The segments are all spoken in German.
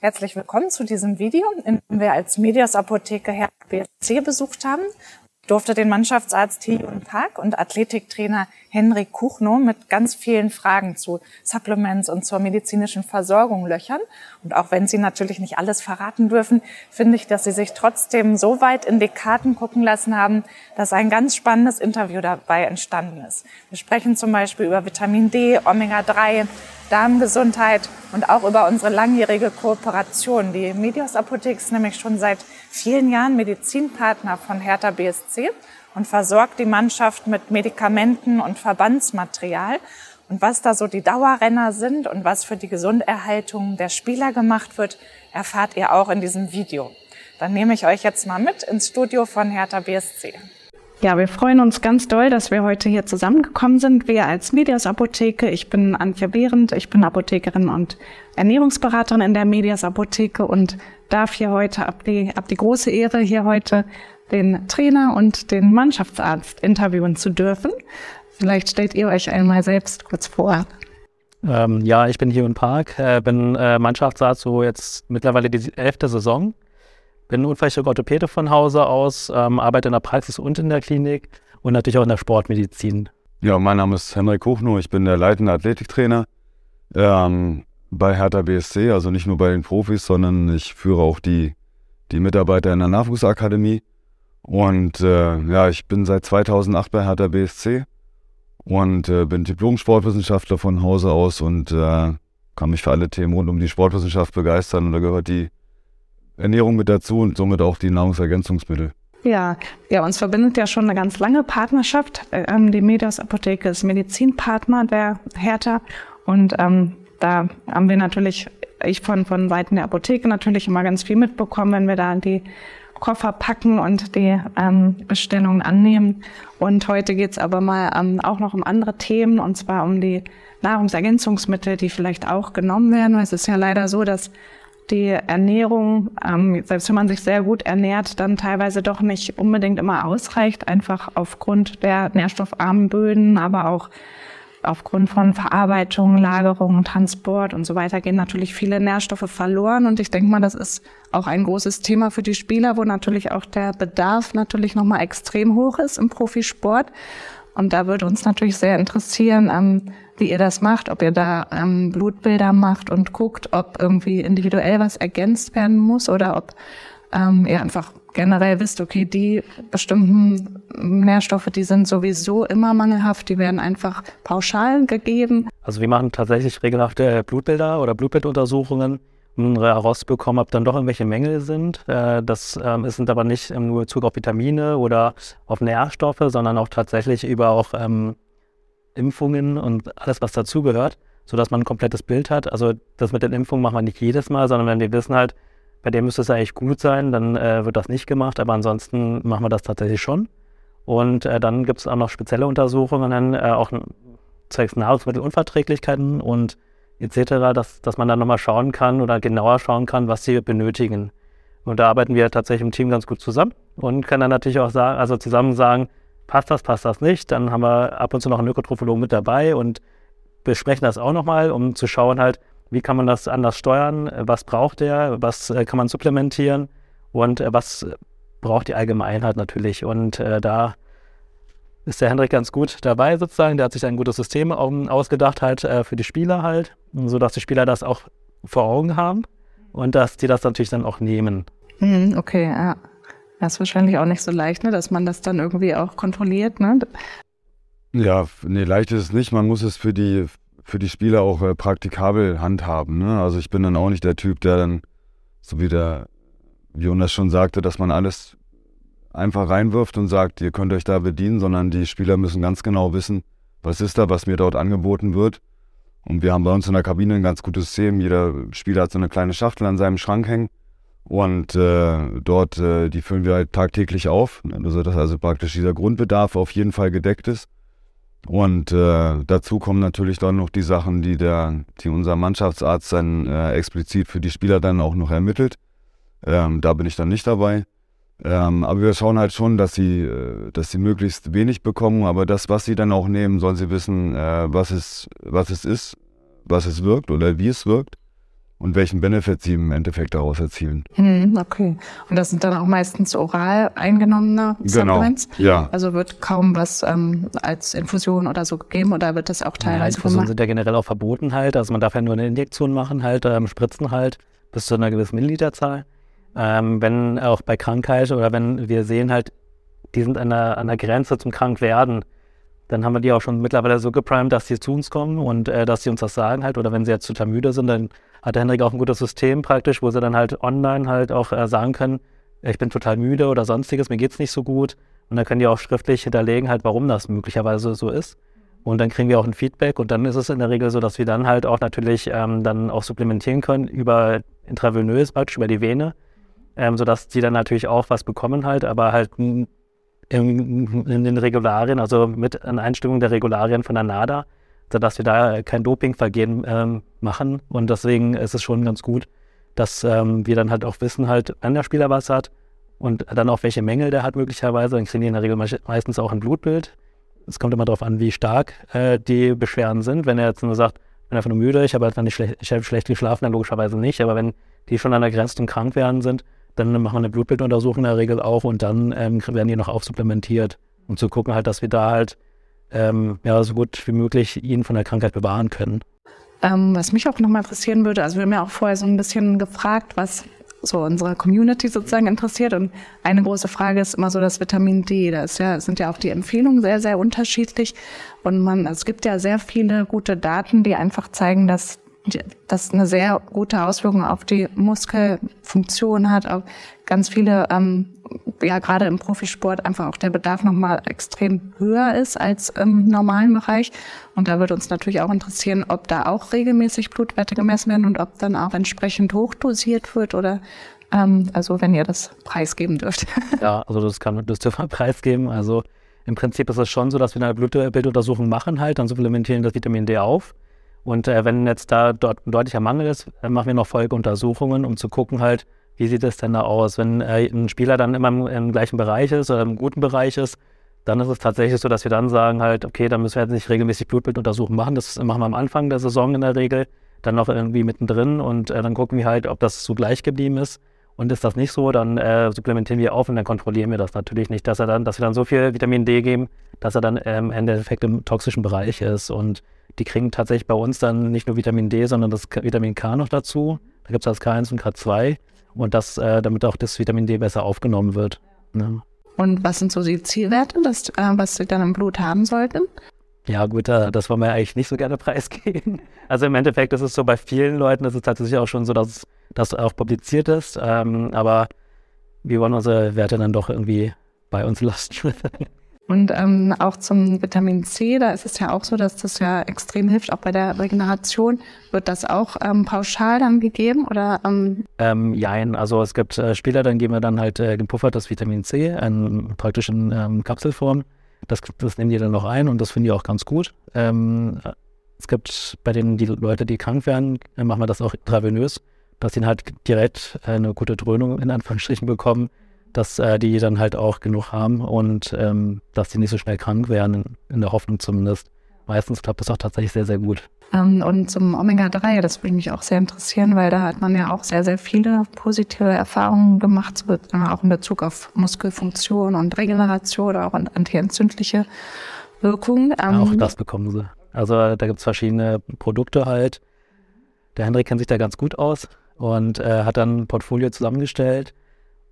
Herzlich willkommen zu diesem Video, in dem wir als Medias Apotheke Herr BSC besucht haben durfte den Mannschaftsarzt Thion Park und Athletiktrainer Henrik Kuchno mit ganz vielen Fragen zu Supplements und zur medizinischen Versorgung löchern. Und auch wenn sie natürlich nicht alles verraten dürfen, finde ich, dass sie sich trotzdem so weit in die Karten gucken lassen haben, dass ein ganz spannendes Interview dabei entstanden ist. Wir sprechen zum Beispiel über Vitamin D, Omega-3, Darmgesundheit und auch über unsere langjährige Kooperation. Die Medios Apothek ist nämlich schon seit vielen Jahren Medizinpartner von Hertha BSC und versorgt die Mannschaft mit Medikamenten und Verbandsmaterial. Und was da so die Dauerrenner sind und was für die Gesunderhaltung der Spieler gemacht wird, erfahrt ihr auch in diesem Video. Dann nehme ich euch jetzt mal mit ins Studio von Hertha BSC. Ja, wir freuen uns ganz doll, dass wir heute hier zusammengekommen sind. Wir als Medias Apotheke. Ich bin Antje Behrendt. Ich bin Apothekerin und Ernährungsberaterin in der Medias Apotheke und darf hier heute ab die, ab die große Ehre, hier heute den Trainer und den Mannschaftsarzt interviewen zu dürfen. Vielleicht stellt ihr euch einmal selbst kurz vor. Ähm, ja, ich bin hier im Park, äh, bin äh, Mannschaftsarzt so jetzt mittlerweile die elfte Saison bin Unfallchirurg-Orthopäde von Hause aus, ähm, arbeite in der Praxis und in der Klinik und natürlich auch in der Sportmedizin. Ja, mein Name ist Henrik Hochnow, ich bin der leitende Athletiktrainer ähm, bei Hertha BSC, also nicht nur bei den Profis, sondern ich führe auch die, die Mitarbeiter in der Nachwuchsakademie. Und äh, ja, ich bin seit 2008 bei Hertha BSC und äh, bin Diplom-Sportwissenschaftler von Hause aus und äh, kann mich für alle Themen rund um die Sportwissenschaft begeistern. Und da gehört die Ernährung mit dazu und somit auch die Nahrungsergänzungsmittel. Ja, ja, uns verbindet ja schon eine ganz lange Partnerschaft. Ähm, die Medias Apotheke ist Medizinpartner der Hertha und ähm, da haben wir natürlich, ich von, von Seiten der Apotheke natürlich immer ganz viel mitbekommen, wenn wir da die Koffer packen und die ähm, Bestellungen annehmen. Und heute geht's aber mal ähm, auch noch um andere Themen, und zwar um die Nahrungsergänzungsmittel, die vielleicht auch genommen werden. Es ist ja leider so, dass die Ernährung, ähm, selbst wenn man sich sehr gut ernährt, dann teilweise doch nicht unbedingt immer ausreicht, einfach aufgrund der nährstoffarmen Böden, aber auch aufgrund von Verarbeitung, Lagerung, Transport und so weiter gehen natürlich viele Nährstoffe verloren. Und ich denke mal, das ist auch ein großes Thema für die Spieler, wo natürlich auch der Bedarf natürlich nochmal extrem hoch ist im Profisport. Und da würde uns natürlich sehr interessieren, ähm, wie ihr das macht, ob ihr da ähm, Blutbilder macht und guckt, ob irgendwie individuell was ergänzt werden muss oder ob ähm, ihr einfach generell wisst, okay, die bestimmten Nährstoffe, die sind sowieso immer mangelhaft, die werden einfach pauschal gegeben. Also wir machen tatsächlich regelhafte Blutbilder oder Blutbilduntersuchungen, um herauszubekommen, ob dann doch irgendwelche Mängel sind. Äh, das ähm, sind aber nicht nur Bezug auf Vitamine oder auf Nährstoffe, sondern auch tatsächlich über auch ähm, Impfungen und alles, was dazugehört, sodass man ein komplettes Bild hat. Also das mit den Impfungen machen wir nicht jedes Mal, sondern wenn wir wissen halt, bei dem müsste es eigentlich gut sein, dann äh, wird das nicht gemacht, aber ansonsten machen wir das tatsächlich schon. Und äh, dann gibt es auch noch spezielle Untersuchungen, äh, auch zwecks Nahrungsmittelunverträglichkeiten und etc., dass, dass man dann nochmal schauen kann oder genauer schauen kann, was sie benötigen. Und da arbeiten wir tatsächlich im Team ganz gut zusammen und können dann natürlich auch sagen, also zusammen sagen, passt das, passt das nicht. Dann haben wir ab und zu noch einen Ökotrophologen mit dabei und besprechen das auch nochmal, um zu schauen halt, wie kann man das anders steuern, was braucht der, was äh, kann man supplementieren und äh, was braucht die Allgemeinheit natürlich. Und äh, da ist der Hendrik ganz gut dabei sozusagen. Der hat sich ein gutes System ausgedacht halt für die Spieler halt, sodass die Spieler das auch vor Augen haben und dass die das natürlich dann auch nehmen. Hm, okay, ja. Das ist wahrscheinlich auch nicht so leicht, ne, dass man das dann irgendwie auch kontrolliert, ne? Ja, nee, leicht ist es nicht. Man muss es für die, für die Spieler auch äh, praktikabel handhaben. Ne? Also ich bin dann auch nicht der Typ, der dann, so wie der Jonas schon sagte, dass man alles einfach reinwirft und sagt, ihr könnt euch da bedienen, sondern die Spieler müssen ganz genau wissen, was ist da, was mir dort angeboten wird. Und wir haben bei uns in der Kabine ein ganz gutes System. Jeder Spieler hat so eine kleine Schachtel an seinem Schrank hängen und äh, dort, äh, die füllen wir halt tagtäglich auf, also dass also praktisch dieser Grundbedarf auf jeden Fall gedeckt ist. Und äh, dazu kommen natürlich dann noch die Sachen, die der, die unser Mannschaftsarzt dann äh, explizit für die Spieler dann auch noch ermittelt. Ähm, da bin ich dann nicht dabei. Ähm, aber wir schauen halt schon, dass sie, äh, dass sie möglichst wenig bekommen, aber das, was sie dann auch nehmen, sollen sie wissen, äh, was es, was es ist, was es wirkt oder wie es wirkt. Und welchen Benefit sie im Endeffekt daraus erzielen. Hm, okay. Und das sind dann auch meistens oral eingenommene Genau, Supplements? ja. Also wird kaum was ähm, als Infusion oder so gegeben oder wird das auch Ja, teilweise Infusionen gemacht? sind ja generell auch verboten halt. Also man darf ja nur eine Injektion machen halt, ähm, spritzen halt bis zu einer gewissen Milliliterzahl. Ähm, wenn auch bei Krankheit oder wenn wir sehen halt, die sind an der, an der Grenze zum Krankwerden, dann haben wir die auch schon mittlerweile so geprimed, dass sie zu uns kommen und äh, dass sie uns das sagen halt. Oder wenn sie jetzt total müde sind, dann hat der Henrik auch ein gutes System praktisch, wo sie dann halt online halt auch äh, sagen können, ich bin total müde oder sonstiges, mir geht's nicht so gut. Und dann können die auch schriftlich hinterlegen halt, warum das möglicherweise so ist. Und dann kriegen wir auch ein Feedback und dann ist es in der Regel so, dass wir dann halt auch natürlich ähm, dann auch supplementieren können über intravenös, praktisch über die Vene, ähm, sodass die dann natürlich auch was bekommen halt, aber halt in, den Regularien, also mit einer Einstimmung der Regularien von der NADA, sodass wir da kein Dopingvergehen ähm, machen. Und deswegen ist es schon ganz gut, dass ähm, wir dann halt auch wissen, halt, wann der Spieler was hat und dann auch welche Mängel der hat möglicherweise. Dann kriegen die in der Regel me- meistens auch ein Blutbild. Es kommt immer darauf an, wie stark äh, die Beschwerden sind. Wenn er jetzt nur sagt, ich bin einfach nur müde, ich habe einfach nicht schle ich habe schlecht geschlafen, dann logischerweise nicht. Aber wenn die schon an der Grenze zum Krankwerden sind, dann machen wir eine Blutbilduntersuchung in der Regel auch und dann ähm, werden die noch aufsupplementiert, um zu gucken halt, dass wir da halt ähm, ja, so gut wie möglich ihn von der Krankheit bewahren können. Ähm, was mich auch nochmal interessieren würde, also wir haben ja auch vorher so ein bisschen gefragt, was so unsere Community sozusagen interessiert. Und eine große Frage ist immer so das Vitamin D. Da ja, sind ja auch die Empfehlungen sehr, sehr unterschiedlich. Und man, es gibt ja sehr viele gute Daten, die einfach zeigen, dass das eine sehr gute Auswirkung auf die Muskelfunktion hat, auf ganz viele, ähm, ja gerade im Profisport einfach auch der Bedarf nochmal extrem höher ist als im normalen Bereich. Und da würde uns natürlich auch interessieren, ob da auch regelmäßig Blutwerte gemessen werden und ob dann auch entsprechend hochdosiert wird oder ähm, also wenn ihr das preisgeben dürft. Ja, also das kann das dürfen wir preisgeben. Also im Prinzip ist es schon so, dass wir eine Blutbilduntersuchung machen halt, dann supplementieren das Vitamin D auf. Und äh, wenn jetzt da dort ein deutlicher Mangel ist, äh, machen wir noch Folgeuntersuchungen, um zu gucken halt, wie sieht es denn da aus. Wenn äh, ein Spieler dann immer im, im gleichen Bereich ist oder im guten Bereich ist, dann ist es tatsächlich so, dass wir dann sagen halt, okay, dann müssen wir jetzt nicht regelmäßig Blutbilduntersuchungen machen. Das machen wir am Anfang der Saison in der Regel, dann noch irgendwie mittendrin und äh, dann gucken wir halt, ob das so gleich geblieben ist. Und ist das nicht so, dann äh, supplementieren wir auf und dann kontrollieren wir das natürlich nicht, dass er dann, dass wir dann so viel Vitamin D geben, dass er dann ähm, im Endeffekt im toxischen Bereich ist. Und die kriegen tatsächlich bei uns dann nicht nur Vitamin D, sondern das Vitamin K noch dazu. Da gibt es das K1 und K2 und das, äh, damit auch das Vitamin D besser aufgenommen wird. Ne? Und was sind so die Zielwerte, das, äh, was sie dann im Blut haben sollten? Ja, gut, das wollen wir eigentlich nicht so gerne preisgeben. Also im Endeffekt ist es so bei vielen Leuten, ist es tatsächlich auch schon so, dass das auch publiziert ist. Ähm, aber wir wollen unsere Werte dann doch irgendwie bei uns lassen. Und ähm, auch zum Vitamin C, da ist es ja auch so, dass das ja extrem hilft, auch bei der Regeneration. Wird das auch ähm, pauschal dann gegeben oder? Ähm, ähm, jein, also es gibt äh, Spieler, dann geben wir dann halt äh, gepuffertes Vitamin C, in, praktisch in ähm, Kapselform. Das, das nehmen die dann noch ein und das finden die auch ganz gut. Ähm, es gibt bei denen die Leute, die krank werden, äh, machen wir das auch intravenös, dass sie halt direkt äh, eine gute Dröhnung in Anführungsstrichen bekommen, dass äh, die dann halt auch genug haben und ähm, dass die nicht so schnell krank werden, in, der Hoffnung zumindest. Meistens klappt das auch tatsächlich sehr, sehr gut. ähm, und zum Omega-3, das würde mich auch sehr interessieren, weil da hat man ja auch sehr, sehr viele positive Erfahrungen gemacht, auch in Bezug auf Muskelfunktion und Regeneration oder auch an- antientzündliche Wirkungen. Ja, auch Ähm, das bekommen sie. Also da gibt es verschiedene Produkte halt. Der Hendrik kennt sich da ganz gut aus und äh, hat dann ein Portfolio zusammengestellt.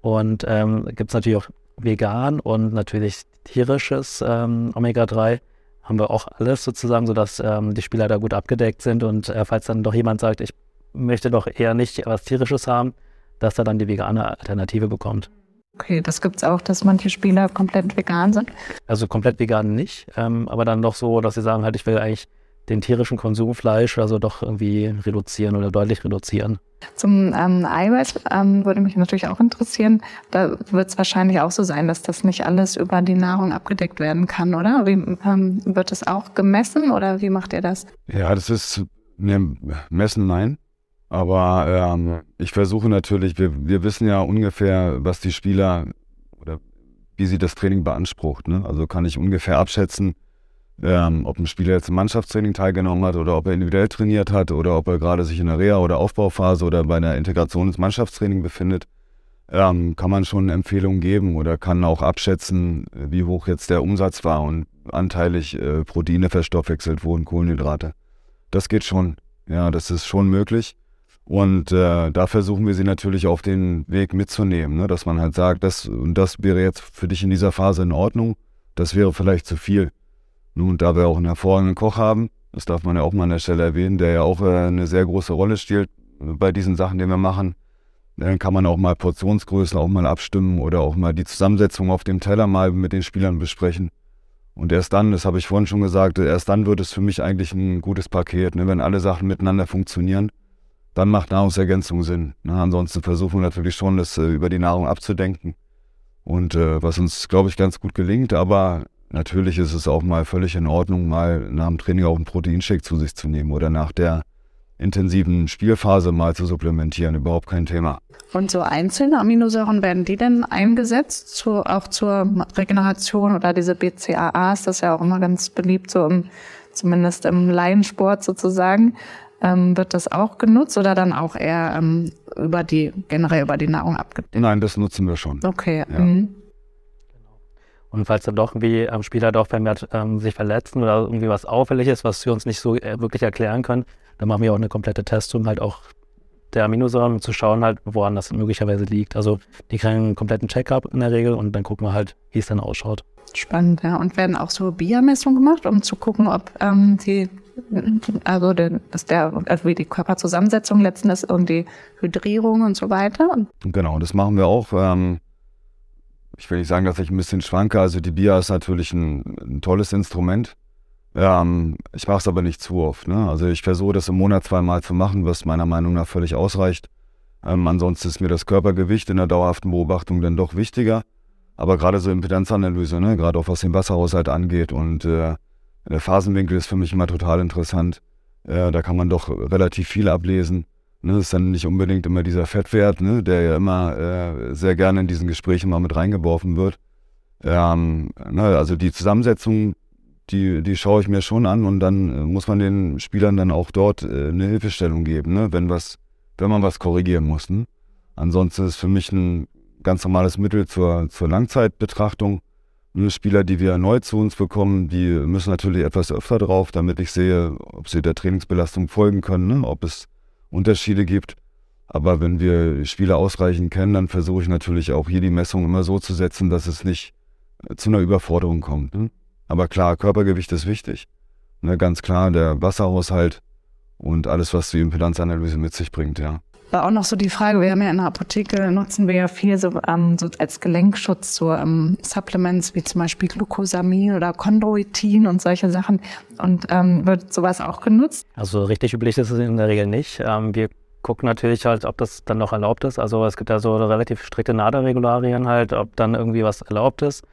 Und ähm, gibt es natürlich auch vegan und natürlich tierisches ähm, Omega-3. Haben wir auch alles sozusagen, sodass ähm, die Spieler da gut abgedeckt sind. Und äh, falls dann doch jemand sagt, ich möchte doch eher nicht was Tierisches haben, dass er dann die vegane Alternative bekommt. Okay, das gibt's auch, dass manche Spieler komplett vegan sind. Also komplett vegan nicht, ähm, aber dann doch so, dass sie sagen halt, ich will eigentlich den tierischen Konsum Fleisch also doch irgendwie reduzieren oder deutlich reduzieren. Zum ähm, Eiweiß ähm, würde mich natürlich auch interessieren. Da wird es wahrscheinlich auch so sein, dass das nicht alles über die Nahrung abgedeckt werden kann, oder? Wie, ähm, wird das auch gemessen oder wie macht ihr das? Ja, das ist ne, Messen, nein. Aber ähm, ich versuche natürlich, wir, wir wissen ja ungefähr, was die Spieler oder wie sie das Training beansprucht. Ne? Also kann ich ungefähr abschätzen, ähm, ob ein Spieler jetzt im Mannschaftstraining teilgenommen hat oder ob er individuell trainiert hat oder ob er gerade sich in der Reha- oder Aufbauphase oder bei einer Integration ins Mannschaftstraining befindet, ähm, kann man schon Empfehlungen geben oder kann auch abschätzen, wie hoch jetzt der Umsatz war und anteilig äh, Proteine verstoffwechselt wurden, Kohlenhydrate. Das geht schon. Ja, das ist schon möglich. Und äh, da versuchen wir sie natürlich auf den Weg mitzunehmen, ne? dass man halt sagt, das und das wäre jetzt für dich in dieser Phase in Ordnung, das wäre vielleicht zu viel. Nun, da wir auch einen hervorragenden Koch haben, das darf man ja auch mal an der Stelle erwähnen, der ja auch äh, eine sehr große Rolle spielt bei diesen Sachen, die wir machen, dann kann man auch mal Portionsgrößen auch mal abstimmen oder auch mal die Zusammensetzung auf dem Teller mal mit den Spielern besprechen. Und erst dann, das habe ich vorhin schon gesagt, erst dann wird es für mich eigentlich ein gutes Paket, ne? wenn alle Sachen miteinander funktionieren dann macht Nahrungsergänzung Sinn. Ne? Ansonsten versuchen wir natürlich schon, das äh, über die Nahrung abzudenken. Und äh, was uns, glaube ich, ganz gut gelingt, aber natürlich ist es auch mal völlig in Ordnung, mal nach dem Training auch einen Proteinshake zu sich zu nehmen oder nach der intensiven Spielphase mal zu supplementieren. Überhaupt kein Thema. Und so einzelne Aminosäuren, werden die denn eingesetzt, zu, auch zur Regeneration oder diese BCAAs, das ist ja auch immer ganz beliebt, so im, zumindest im Laiensport sozusagen. Ähm, wird das auch genutzt oder dann auch eher ähm, über die, generell über die Nahrung abgedeckt? Nein, das nutzen wir schon. Okay. Ja. Mhm. Und falls dann doch irgendwie am Spieler doch vermehrt ähm, sich verletzen oder irgendwie was auffällig ist, was wir uns nicht so äh, wirklich erklären können, dann machen wir auch eine komplette Testung halt auch der Aminosäuren, um zu schauen halt, woran das möglicherweise liegt. Also die kriegen einen kompletten Checkup in der Regel und dann gucken wir halt, wie es dann ausschaut. Spannend, ja. Und werden auch so Biermessungen gemacht, um zu gucken, ob ähm, die also der, dass der, also wie die Körperzusammensetzung letzten ist und die Hydrierung und so weiter. Genau, das machen wir auch. Ähm, ich will nicht sagen, dass ich ein bisschen schwanke. Also die BIA ist natürlich ein, ein tolles Instrument. Ähm, ich mache es aber nicht zu oft. Ne? Also ich versuche das im Monat zweimal zu machen, was meiner Meinung nach völlig ausreicht. Ähm, ansonsten ist mir das Körpergewicht in der dauerhaften Beobachtung dann doch wichtiger. Aber gerade so Impedanzanalyse, ne? gerade auch was den Wasserhaushalt angeht und äh, der Phasenwinkel ist für mich immer total interessant. Äh, da kann man doch relativ viel ablesen. Ne, das ist dann nicht unbedingt immer dieser Fettwert, ne, der ja immer äh, sehr gerne in diesen Gesprächen mal mit reingeworfen wird. Ähm, ne, also die Zusammensetzung, die, die schaue ich mir schon an und dann äh, muss man den Spielern dann auch dort äh, eine Hilfestellung geben, ne, wenn was, wenn man was korrigieren muss. Ne? Ansonsten ist für mich ein ganz normales Mittel zur, zur Langzeitbetrachtung. Spieler, die wir neu zu uns bekommen, die müssen natürlich etwas öfter drauf, damit ich sehe, ob sie der Trainingsbelastung folgen können, ne? ob es Unterschiede gibt. Aber wenn wir Spieler ausreichend kennen, dann versuche ich natürlich auch hier die Messung immer so zu setzen, dass es nicht äh, zu einer Überforderung kommt. Ne? Aber klar, Körpergewicht ist wichtig. Ne? Ganz klar, der Wasserhaushalt und alles, was die Impedanzanalyse mit sich bringt, ja war auch noch so die Frage, wir haben ja in der Apotheke, nutzen wir ja viel so, ähm, so als Gelenkschutz so ähm, Supplements wie zum Beispiel Glucosamin oder Chondroitin und solche Sachen. Und ähm, wird sowas auch genutzt? Also richtig üblich ist es in der Regel nicht. Ähm, wir gucken natürlich halt, ob das dann noch erlaubt ist. Also es gibt ja so relativ strikte NADA-Regularien halt, ob dann irgendwie was erlaubt ist.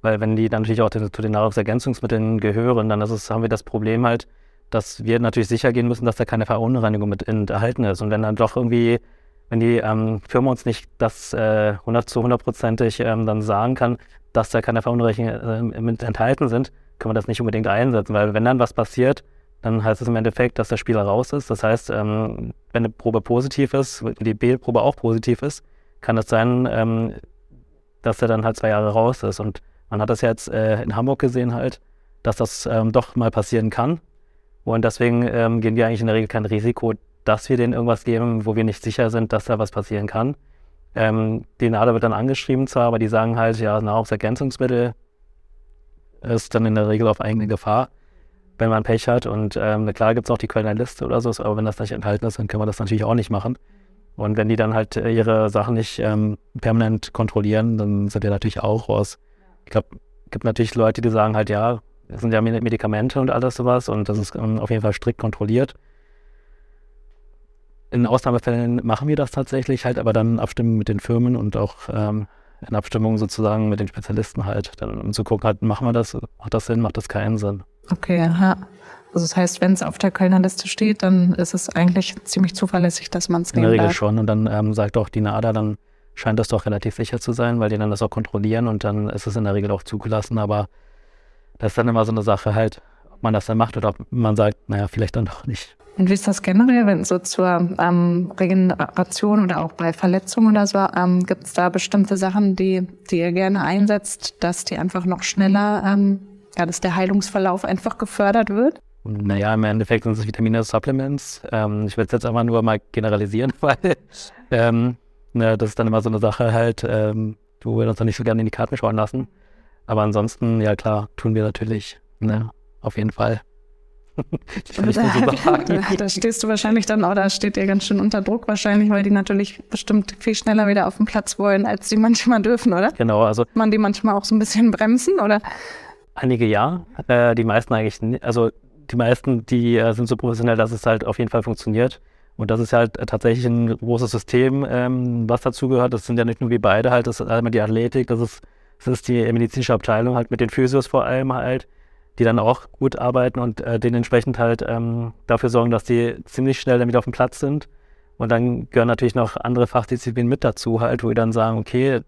Weil wenn die dann natürlich auch zu den Nahrungsergänzungsmitteln gehören, dann ist es, haben wir das Problem halt, dass wir natürlich sicher gehen müssen, dass da keine Verunreinigung mit enthalten ist. Und wenn dann doch irgendwie, wenn die ähm, Firma uns nicht das äh, 100 zu 100%ig ähm, dann sagen kann, dass da keine Verunreinigungen äh, mit enthalten sind, können wir das nicht unbedingt einsetzen. Weil wenn dann was passiert, dann heißt es im Endeffekt, dass der Spieler raus ist. Das heißt, ähm, wenn eine Probe positiv ist, die B-Probe auch positiv ist, kann es sein, ähm, dass er dann halt zwei Jahre raus ist. Und man hat das jetzt äh, in Hamburg gesehen halt, dass das ähm, doch mal passieren kann. Und deswegen ähm, gehen wir eigentlich in der Regel kein Risiko, dass wir denen irgendwas geben, wo wir nicht sicher sind, dass da was passieren kann. Ähm, die NADA wird dann angeschrieben zwar, aber die sagen halt, ja, Nahrungsergänzungsmittel ist dann in der Regel auf eigene Gefahr, wenn man Pech hat. Und ähm, klar gibt es auch die Kölner Liste oder so, aber wenn das nicht enthalten ist, dann können wir das natürlich auch nicht machen. Und wenn die dann halt äh, ihre Sachen nicht ähm, permanent kontrollieren, dann sind wir natürlich auch raus. Ich glaube, es gibt natürlich Leute, die sagen halt, ja, das sind ja Medikamente und alles sowas und das ist ähm, auf jeden Fall strikt kontrolliert. In Ausnahmefällen machen wir das tatsächlich halt, aber dann abstimmen mit den Firmen und auch ähm, in Abstimmung sozusagen mit den Spezialisten halt, dann, um zu gucken, halt, machen wir das, macht das Sinn, macht das keinen Sinn. Okay, ja. Also das heißt, wenn es auf der Kölner Liste steht, dann ist es eigentlich ziemlich zuverlässig, dass man es nehmen In der Regel schon und dann ähm, sagt auch die NADA, dann scheint das doch relativ sicher zu sein, weil die dann das auch kontrollieren und dann ist es in der Regel auch zugelassen, aber Das ist dann immer so eine Sache halt, ob man das dann macht oder ob man sagt, naja, vielleicht dann doch nicht. Und wie ist das generell, wenn so zur ähm, Regeneration oder auch bei Verletzungen oder so, ähm, gibt es da bestimmte Sachen, die, die ihr gerne einsetzt, dass die einfach noch schneller, ähm, ja, dass der Heilungsverlauf einfach gefördert wird? Naja, im Endeffekt sind es Vitamine Supplements. Ähm, ich will es jetzt einfach nur mal generalisieren, weil ähm, ne, das ist dann immer so eine Sache halt, ähm, wo wir uns dann nicht so gerne in die Karten schauen lassen. Aber ansonsten, ja klar, tun wir natürlich, ne, auf jeden Fall. Ich so. Da stehst du wahrscheinlich dann auch, da steht ihr ganz schön unter Druck wahrscheinlich, weil die natürlich bestimmt viel schneller wieder auf den Platz wollen, als sie manchmal dürfen, oder? Genau, also. Man die manchmal auch so ein bisschen bremsen, oder? Einige ja, äh, die meisten eigentlich nicht. Also die meisten, die äh, sind so professionell, dass es halt auf jeden Fall funktioniert. Und das ist halt tatsächlich ein großes System, ähm, was dazu gehört. Das sind ja nicht nur wie beide halt, das ist einmal die Athletik, das ist, das ist die medizinische Abteilung halt mit den Physios vor allem halt die dann auch gut arbeiten und äh, dementsprechend halt ähm, dafür sorgen, dass die ziemlich schnell wieder auf dem Platz sind. Und dann gehören natürlich noch andere Fachdisziplinen mit dazu, halt, wo wir dann sagen, okay,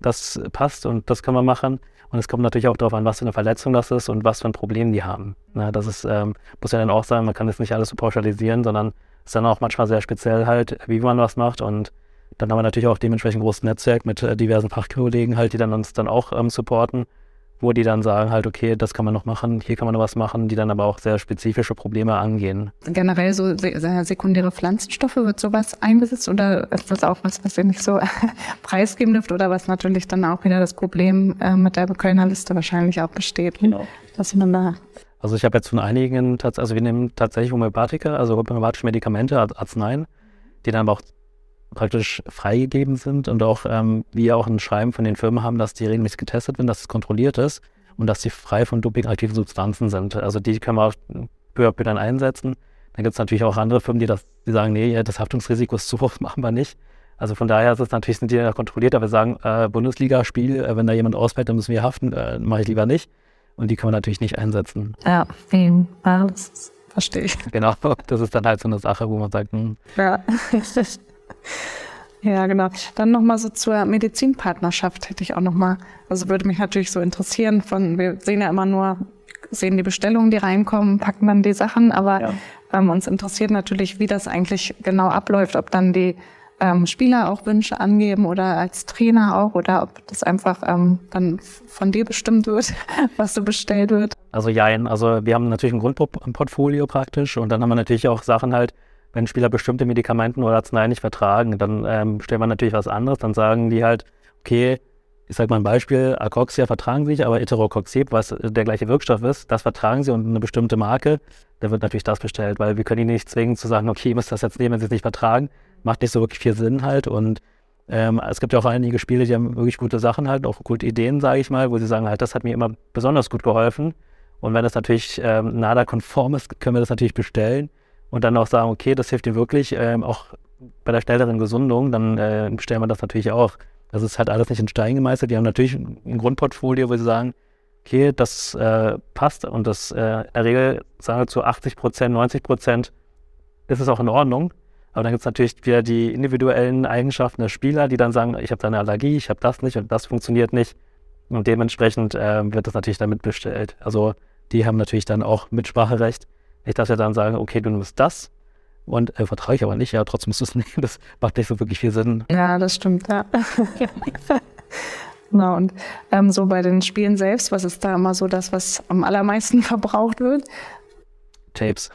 das passt und das können wir machen. Und es kommt natürlich auch darauf an, was für eine Verletzung das ist und was für ein Problem die haben. Na, das ist, ähm, muss ja dann auch sagen, man kann das nicht alles so pauschalisieren, sondern es ist dann auch manchmal sehr speziell halt, wie man was macht. Und dann haben wir natürlich auch dementsprechend ein großes Netzwerk mit äh, diversen Fachkollegen halt, die dann uns dann auch ähm, supporten wo die dann sagen halt, okay, das kann man noch machen, hier kann man noch was machen, die dann aber auch sehr spezifische Probleme angehen. Generell so sekundäre Pflanzenstoffe, wird sowas eingesetzt oder ist das auch was, was ihr nicht so preisgeben dürft oder was natürlich dann auch wieder das Problem äh, mit der Kölner Liste wahrscheinlich auch besteht? Genau. Dass man da also ich habe jetzt von einigen, also wir nehmen tatsächlich Homöopathika, also homöopathische Medikamente, Arzneien, die dann aber auch praktisch freigegeben sind und auch ähm, wir auch ein Schreiben von den Firmen haben, dass die regelmäßig getestet werden, dass es kontrolliert ist und dass sie frei von dopingaktiven Substanzen sind. Also die können wir auch peu à peu dann einsetzen. Dann gibt es natürlich auch andere Firmen, die, das, die sagen, nee, das Haftungsrisiko ist zu hoch, machen wir nicht. Also von daher ist es natürlich, sind die ja kontrolliert, aber wir sagen, äh, Bundesligaspiel, äh, wenn da jemand ausfällt, dann müssen wir haften, äh, mache ich lieber nicht. Und die können wir natürlich nicht einsetzen. Ja, wegen das verstehe ich. Genau, das ist dann halt so eine Sache, wo man sagt, hm. Ja. Ja, genau. Dann nochmal so zur Medizinpartnerschaft hätte ich auch nochmal, also würde mich natürlich so interessieren von, wir sehen ja immer nur, sehen die Bestellungen, die reinkommen, packen dann die Sachen, aber ja. ähm, uns interessiert natürlich, wie das eigentlich genau abläuft, ob dann die ähm, Spieler auch Wünsche angeben oder als Trainer auch oder ob das einfach ähm, dann von dir bestimmt wird, was so bestellt wird. Also ja, also wir haben natürlich ein Grundportfolio praktisch und dann haben wir natürlich auch Sachen halt, wenn Spieler bestimmte Medikamenten oder Arzneien nicht vertragen, dann ähm, stellen wir natürlich was anderes. Dann sagen die halt, okay, ich sage mal ein Beispiel, Acoxia vertragen sich, aber Eterocoxib, was der gleiche Wirkstoff ist, das vertragen sie und eine bestimmte Marke, da wird natürlich das bestellt, weil wir können die nicht zwingen zu sagen, okay, ihr müsst das jetzt nehmen, wenn sie es nicht vertragen. Macht nicht so wirklich viel Sinn halt und ähm, es gibt ja auch einige Spiele, die haben wirklich gute Sachen halt, auch gute Ideen, sage ich mal, wo sie sagen halt, das hat mir immer besonders gut geholfen. Und wenn das natürlich ähm, NADA-konform ist, können wir das natürlich bestellen und dann auch sagen, okay, das hilft dir wirklich, ähm, auch bei der schnelleren Gesundung, dann äh, bestellen wir das natürlich auch. Das ist halt alles nicht in Stein gemeißelt. Die haben natürlich ein Grundportfolio, wo sie sagen, okay, das äh, passt und das äh, in der Regel, sagen wir zu 80 Prozent, 90 Prozent ist es auch in Ordnung. Aber dann gibt es natürlich wieder die individuellen Eigenschaften der Spieler, die dann sagen, ich habe da eine Allergie, ich habe das nicht und das funktioniert nicht. Und dementsprechend äh, wird das natürlich damit bestellt. Also die haben natürlich dann auch Mitspracherecht. Nicht, dass wir dann sagen, okay, du nimmst das und äh, vertraue ich aber nicht, ja, trotzdem musst du es nehmen. Das macht nicht so wirklich viel Sinn. Ja, das stimmt, ja. genau, und ähm, so bei den Spielen selbst, was ist da immer so das, was am allermeisten verbraucht wird? Tapes.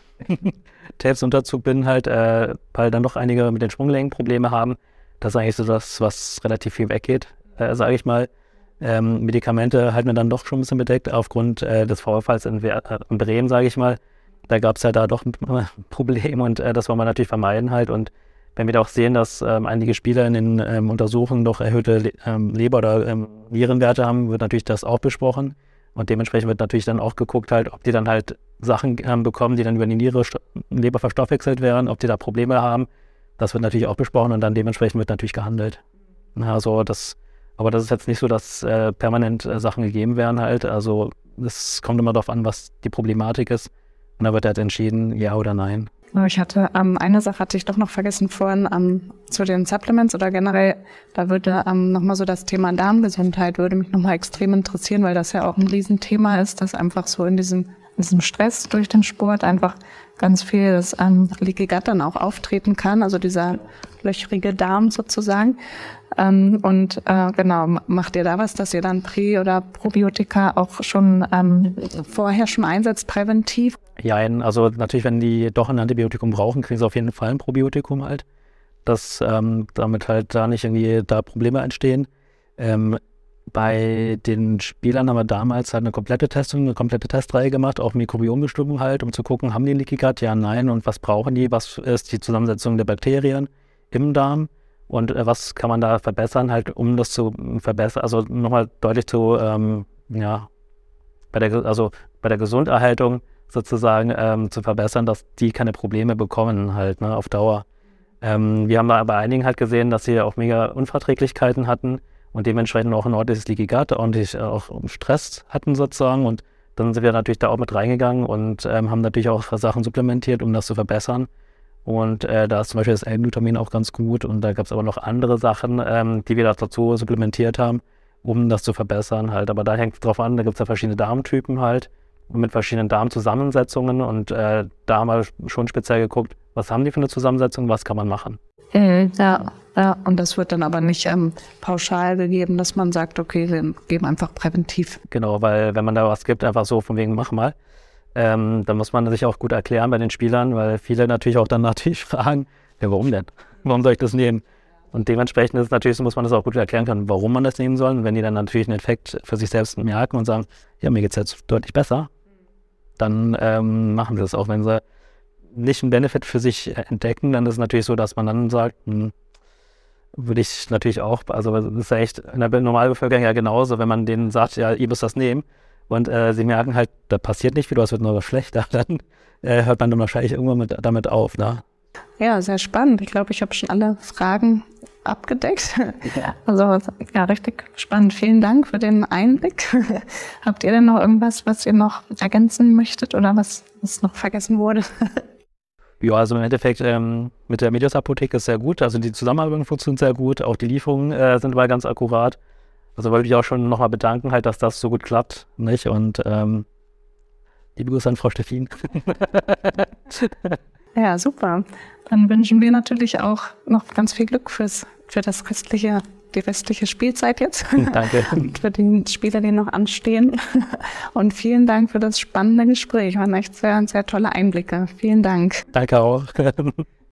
Tapes Unterzug bin halt, äh, weil dann doch einige mit den Sprunglängen Probleme haben. Das ist eigentlich so das, was relativ viel weggeht, äh, sage ich mal. Ähm, Medikamente halten wir dann doch schon ein bisschen bedeckt aufgrund äh, des Vorfalls in, äh, in Bremen, sage ich mal da gab es ja da doch ein Problem und äh, das wollen wir natürlich vermeiden halt. Und wenn wir da auch sehen, dass ähm, einige Spieler in den ähm, Untersuchungen doch erhöhte Le ähm, Leber- oder ähm, Nierenwerte haben, wird natürlich das auch besprochen. Und dementsprechend wird natürlich dann auch geguckt halt, ob die dann halt Sachen ähm, bekommen, die dann über die Niere, Leber verstoffwechselt werden, ob die da Probleme haben. Das wird natürlich auch besprochen und dann dementsprechend wird natürlich gehandelt. Also das, aber das ist jetzt nicht so, dass äh, permanent äh, Sachen gegeben werden halt. Also es kommt immer darauf an, was die Problematik ist. Und da wird halt entschieden, ja oder nein. Ich hatte ähm, eine Sache hatte ich doch noch vergessen vorhin ähm, zu den Supplements oder generell, da würde ähm, nochmal so das Thema Darmgesundheit würde mich nochmal extrem interessieren, weil das ja auch ein Riesenthema ist, dass einfach so in diesem, in diesem Stress durch den Sport einfach ganz viel das ähm, Leaky Gut dann auch auftreten kann, also dieser löchrige Darm sozusagen. Ähm, und äh, genau, macht ihr da was, dass ihr dann Prä- oder Probiotika auch schon ähm, vorher schon einsetzt, präventiv? Ja, also natürlich, wenn die doch ein Antibiotikum brauchen, kriegen sie auf jeden Fall ein Probiotikum halt, dass ähm, damit halt da nicht irgendwie da Probleme entstehen. Ähm, bei den Spielern haben wir damals halt eine komplette Testung, eine komplette Testreihe gemacht, auch Mikrobiombestimmung halt, um zu gucken, haben die Leaky Gut, ja, nein, und was brauchen die, was ist die Zusammensetzung der Bakterien im Darm und äh, was kann man da verbessern, halt, um das zu verbessern, also nochmal deutlich zu, ähm, ja, bei der, also bei der Gesunderhaltung sozusagen ähm, zu verbessern, dass die keine Probleme bekommen halt, ne, auf Dauer. Ähm, wir haben da bei einigen halt gesehen, dass sie auch mega Unverträglichkeiten hatten und dementsprechend auch ein ordentliches Gut, ordentlich äh, auch Stress hatten sozusagen und dann sind wir natürlich da auch mit reingegangen und ähm, haben natürlich auch Sachen supplementiert, um das zu verbessern. Und äh, da ist zum Beispiel das L-Glutamin auch ganz gut. Und da gab es aber noch andere Sachen, ähm, die wir dazu supplementiert haben, um das zu verbessern halt. Aber da hängt es drauf an, da gibt es ja verschiedene Darmtypen halt mit verschiedenen Darmzusammensetzungen. Und äh, da haben wir schon speziell geguckt, was haben die für eine Zusammensetzung, was kann man machen. Äh, ja, ja, und das wird dann aber nicht ähm, pauschal gegeben, dass man sagt, okay, wir geben einfach präventiv. Genau, weil wenn man da was gibt, einfach so von wegen, mach mal, ähm, dann muss man sich auch gut erklären bei den Spielern, weil viele natürlich auch dann natürlich fragen, ja, warum denn? Warum soll ich das nehmen? Und dementsprechend ist natürlich so, muss man das auch gut erklären können, warum man das nehmen soll. Und wenn die dann natürlich einen Effekt für sich selbst merken und sagen, ja, mir geht es jetzt deutlich besser, dann ähm, machen sie das auch. Wenn sie nicht einen Benefit für sich entdecken, dann ist es natürlich so, dass man dann sagt, hm, würde ich natürlich auch, also das ist ja echt in der Normalbevölkerung ja genauso, wenn man denen sagt, ja, ihr müsst das nehmen, und äh, sie merken halt, da passiert nicht viel, es wird nur schlechter, dann äh, hört man dann wahrscheinlich irgendwann mit, damit auf. Ne? Ja, sehr spannend. Ich glaube, ich habe schon alle Fragen abgedeckt. Ja. Also ja, richtig spannend. Vielen Dank für den Einblick. Habt ihr denn noch irgendwas, was ihr noch ergänzen möchtet oder was, was noch vergessen wurde? Ja, also im Endeffekt ähm, mit der Medias Apotheke ist sehr gut. Also die Zusammenarbeit funktioniert sehr gut. Auch die Lieferungen äh, sind mal ganz akkurat. Also wollte ich auch schon nochmal bedanken, halt, dass das so gut klappt, nicht? Und ähm, liebe Grüße an Frau Steffin. ja, super. Dann wünschen wir natürlich auch noch ganz viel Glück fürs, für das restliche, die restliche Spielzeit jetzt. Danke. Und für die Spieler, die noch anstehen. Und vielen Dank für das spannende Gespräch. Waren echt sehr, sehr tolle Einblicke. Vielen Dank. Danke auch.